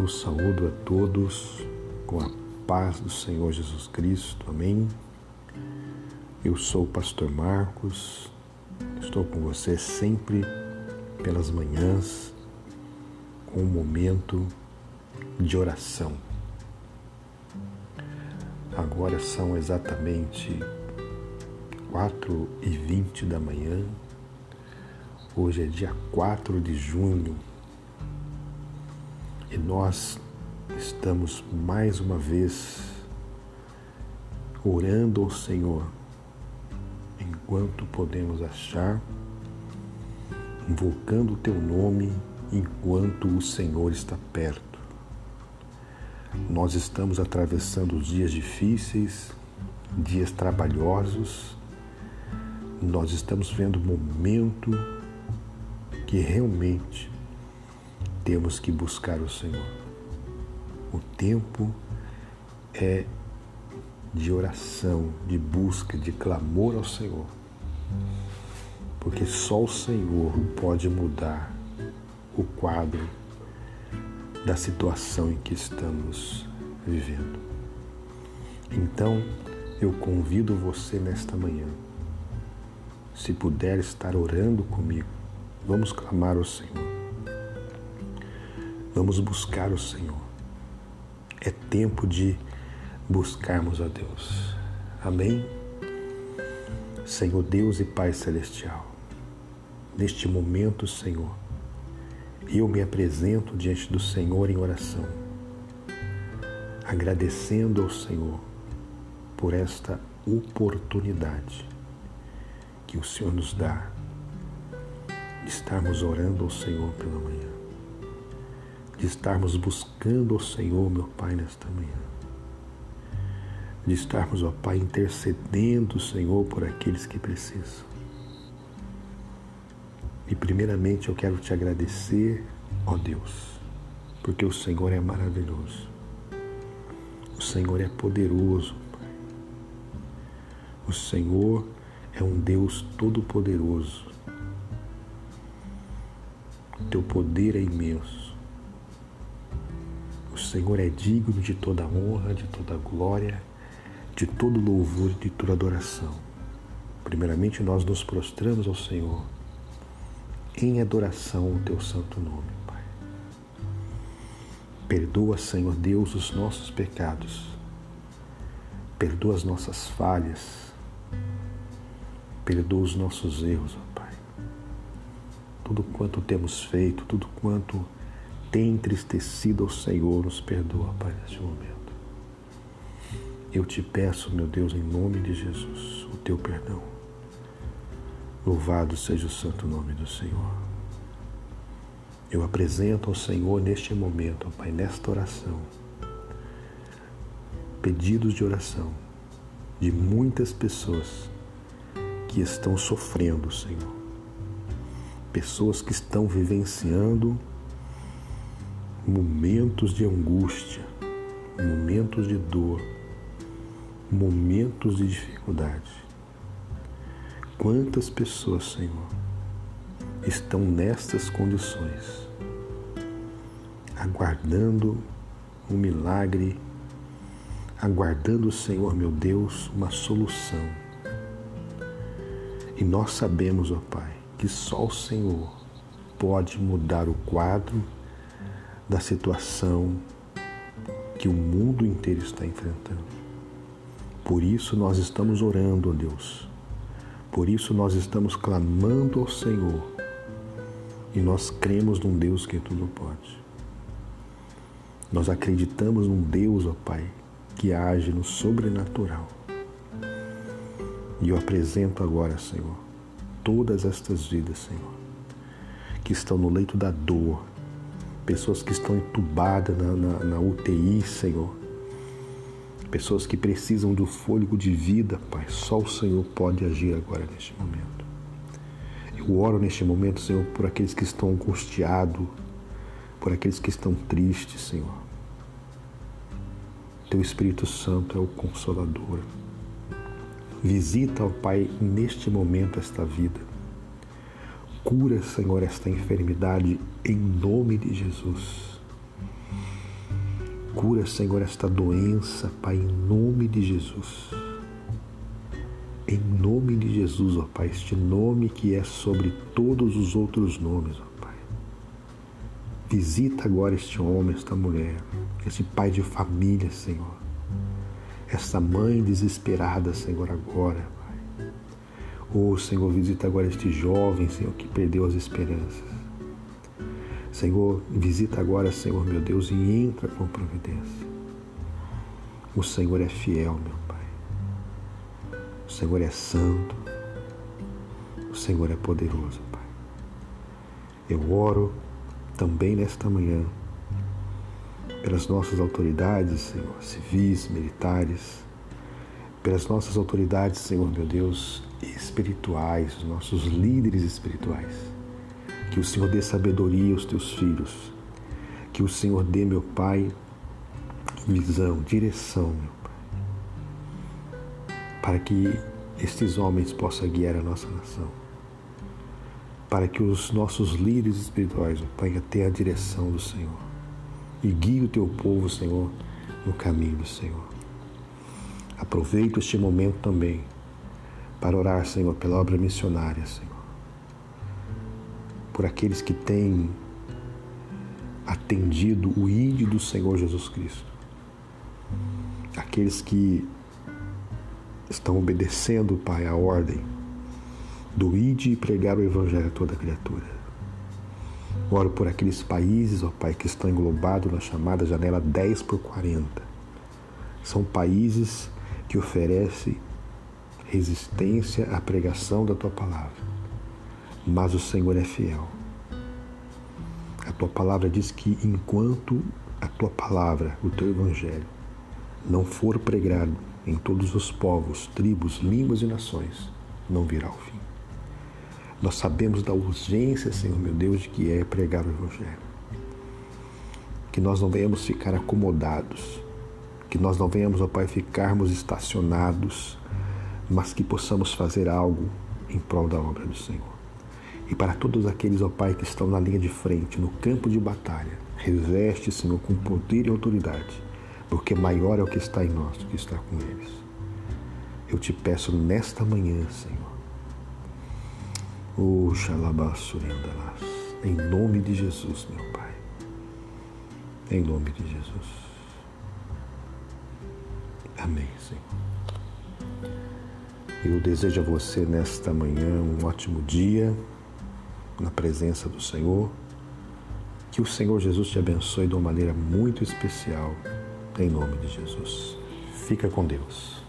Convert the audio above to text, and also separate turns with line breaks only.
Eu saúdo a todos com a paz do Senhor Jesus Cristo. Amém. Eu sou o pastor Marcos. Estou com você sempre pelas manhãs com um momento de oração. Agora são exatamente 4 e 20 da manhã. Hoje é dia 4 de junho e nós estamos mais uma vez orando ao Senhor enquanto podemos achar, invocando o teu nome enquanto o Senhor está perto. Nós estamos atravessando dias difíceis, dias trabalhosos, nós estamos vendo um momento que realmente temos que buscar o Senhor. O tempo é de oração, de busca, de clamor ao Senhor. Porque só o Senhor pode mudar o quadro da situação em que estamos vivendo. Então, eu convido você nesta manhã, se puder estar orando comigo, vamos clamar ao Senhor. Vamos buscar o Senhor. É tempo de buscarmos a Deus. Amém? Senhor Deus e Pai Celestial, neste momento, Senhor, eu me apresento diante do Senhor em oração, agradecendo ao Senhor por esta oportunidade que o Senhor nos dá de estarmos orando ao Senhor pela manhã de estarmos buscando o Senhor, meu Pai, nesta manhã. De estarmos, ó Pai, intercedendo, Senhor, por aqueles que precisam. E primeiramente eu quero te agradecer, ó Deus, porque o Senhor é maravilhoso. O Senhor é poderoso, Pai. O Senhor é um Deus todo-poderoso. O teu poder é imenso. Senhor é digno de toda honra, de toda glória, de todo louvor, de toda adoração. Primeiramente, nós nos prostramos ao Senhor em adoração ao teu santo nome, Pai. Perdoa, Senhor Deus, os nossos pecados. Perdoa as nossas falhas. Perdoa os nossos erros, ó Pai. Tudo quanto temos feito, tudo quanto tem entristecido ao Senhor, nos perdoa, Pai, neste momento. Eu te peço, meu Deus, em nome de Jesus, o teu perdão. Louvado seja o santo nome do Senhor. Eu apresento ao Senhor neste momento, Pai, nesta oração, pedidos de oração de muitas pessoas que estão sofrendo, Senhor. Pessoas que estão vivenciando momentos de angústia, momentos de dor, momentos de dificuldade. Quantas pessoas, Senhor, estão nestas condições, aguardando um milagre, aguardando, Senhor meu Deus, uma solução. E nós sabemos, ó Pai, que só o Senhor pode mudar o quadro da situação que o mundo inteiro está enfrentando. Por isso nós estamos orando, ó Deus. Por isso nós estamos clamando ao Senhor. E nós cremos num Deus que tudo pode. Nós acreditamos num Deus, ó Pai, que age no sobrenatural. E eu apresento agora, Senhor, todas estas vidas, Senhor, que estão no leito da dor, pessoas que estão entubadas na, na, na UTI, Senhor. Pessoas que precisam do fôlego de vida, Pai. Só o Senhor pode agir agora neste momento. Eu oro neste momento, Senhor, por aqueles que estão angustiados, por aqueles que estão tristes, Senhor. Teu Espírito Santo é o consolador. Visita, ó Pai, neste momento esta vida. Cura, Senhor, esta enfermidade em nome de Jesus. Cura, Senhor, esta doença, Pai, em nome de Jesus. Em nome de Jesus, ó Pai, este nome que é sobre todos os outros nomes, ó Pai. Visita agora este homem, esta mulher, esse pai de família, Senhor. Esta mãe desesperada, Senhor, agora. Oh, Senhor, visita agora este jovem, Senhor, que perdeu as esperanças. Senhor, visita agora, Senhor, meu Deus, e entra com providência. O Senhor é fiel, meu Pai. O Senhor é santo. O Senhor é poderoso, Pai. Eu oro também nesta manhã pelas nossas autoridades, Senhor, civis, militares, pelas nossas autoridades, Senhor, meu Deus, espirituais, os nossos líderes espirituais que o Senhor dê sabedoria aos teus filhos. Que o Senhor dê, meu Pai, visão, direção, meu Pai. Para que estes homens possam guiar a nossa nação. Para que os nossos líderes espirituais, meu Pai, tenham a direção do Senhor. E guie o teu povo, Senhor, no caminho do Senhor. Aproveito este momento também para orar, Senhor, pela obra missionária, Senhor por aqueles que têm atendido o ídolo do Senhor Jesus Cristo. Aqueles que estão obedecendo, Pai, a ordem do ide e pregar o Evangelho a toda criatura. Oro por aqueles países, ó Pai, que estão englobados na chamada janela 10 por 40. São países que oferecem resistência à pregação da Tua palavra mas o Senhor é fiel. A tua palavra diz que enquanto a tua palavra, o teu evangelho, não for pregado em todos os povos, tribos, línguas e nações, não virá o fim. Nós sabemos da urgência, Senhor meu Deus, de que é pregar o evangelho. Que nós não venhamos ficar acomodados, que nós não venhamos, ó Pai, ficarmos estacionados, mas que possamos fazer algo em prol da obra do Senhor. E para todos aqueles, ó Pai, que estão na linha de frente, no campo de batalha, reveste, Senhor, com poder e autoridade, porque maior é o que está em nós do que está com eles. Eu te peço nesta manhã, Senhor, o Xalabassurendalas, em nome de Jesus, meu Pai, em nome de Jesus. Amém, Senhor. Eu desejo a você nesta manhã um ótimo dia na presença do Senhor. Que o Senhor Jesus te abençoe de uma maneira muito especial, em nome de Jesus. Fica com Deus.